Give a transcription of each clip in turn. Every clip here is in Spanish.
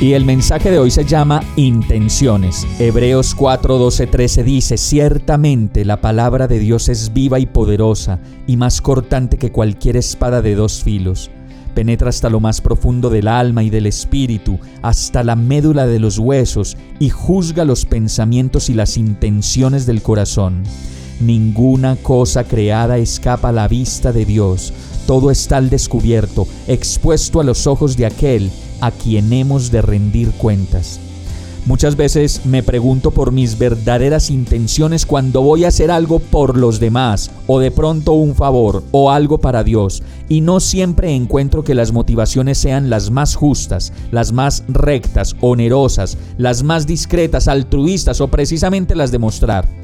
Y el mensaje de hoy se llama Intenciones. Hebreos 4, 12, 13 dice, Ciertamente la palabra de Dios es viva y poderosa, y más cortante que cualquier espada de dos filos. Penetra hasta lo más profundo del alma y del espíritu, hasta la médula de los huesos, y juzga los pensamientos y las intenciones del corazón. Ninguna cosa creada escapa a la vista de Dios. Todo está al descubierto, expuesto a los ojos de aquel a quien hemos de rendir cuentas. Muchas veces me pregunto por mis verdaderas intenciones cuando voy a hacer algo por los demás, o de pronto un favor, o algo para Dios, y no siempre encuentro que las motivaciones sean las más justas, las más rectas, onerosas, las más discretas, altruistas o precisamente las de mostrar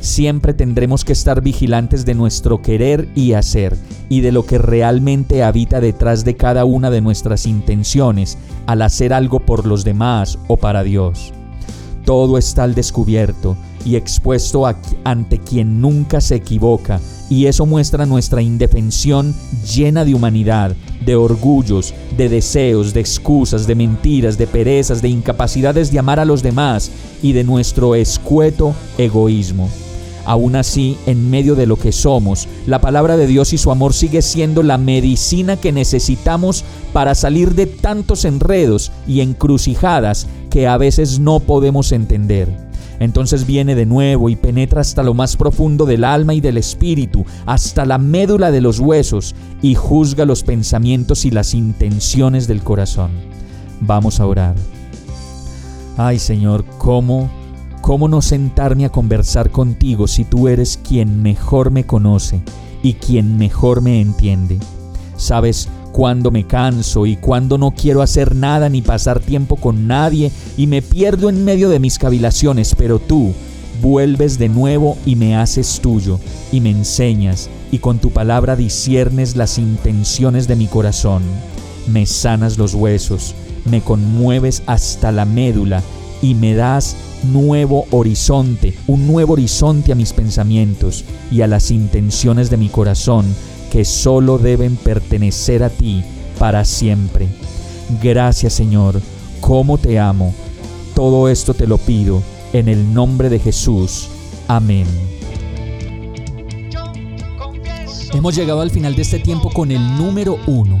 siempre tendremos que estar vigilantes de nuestro querer y hacer y de lo que realmente habita detrás de cada una de nuestras intenciones al hacer algo por los demás o para Dios. Todo está al descubierto y expuesto ante quien nunca se equivoca, y eso muestra nuestra indefensión llena de humanidad, de orgullos, de deseos, de excusas, de mentiras, de perezas, de incapacidades de amar a los demás y de nuestro escueto egoísmo. Aún así, en medio de lo que somos, la palabra de Dios y su amor sigue siendo la medicina que necesitamos para salir de tantos enredos y encrucijadas que a veces no podemos entender. Entonces viene de nuevo y penetra hasta lo más profundo del alma y del espíritu, hasta la médula de los huesos, y juzga los pensamientos y las intenciones del corazón. Vamos a orar. Ay Señor, ¿cómo ¿Cómo no sentarme a conversar contigo si tú eres quien mejor me conoce y quien mejor me entiende? Sabes cuándo me canso y cuándo no quiero hacer nada ni pasar tiempo con nadie y me pierdo en medio de mis cavilaciones, pero tú vuelves de nuevo y me haces tuyo y me enseñas y con tu palabra disiernes las intenciones de mi corazón. Me sanas los huesos, me conmueves hasta la médula y me das nuevo horizonte, un nuevo horizonte a mis pensamientos y a las intenciones de mi corazón que solo deben pertenecer a ti para siempre. Gracias Señor, cómo te amo. Todo esto te lo pido en el nombre de Jesús. Amén. Hemos llegado al final de este tiempo con el número uno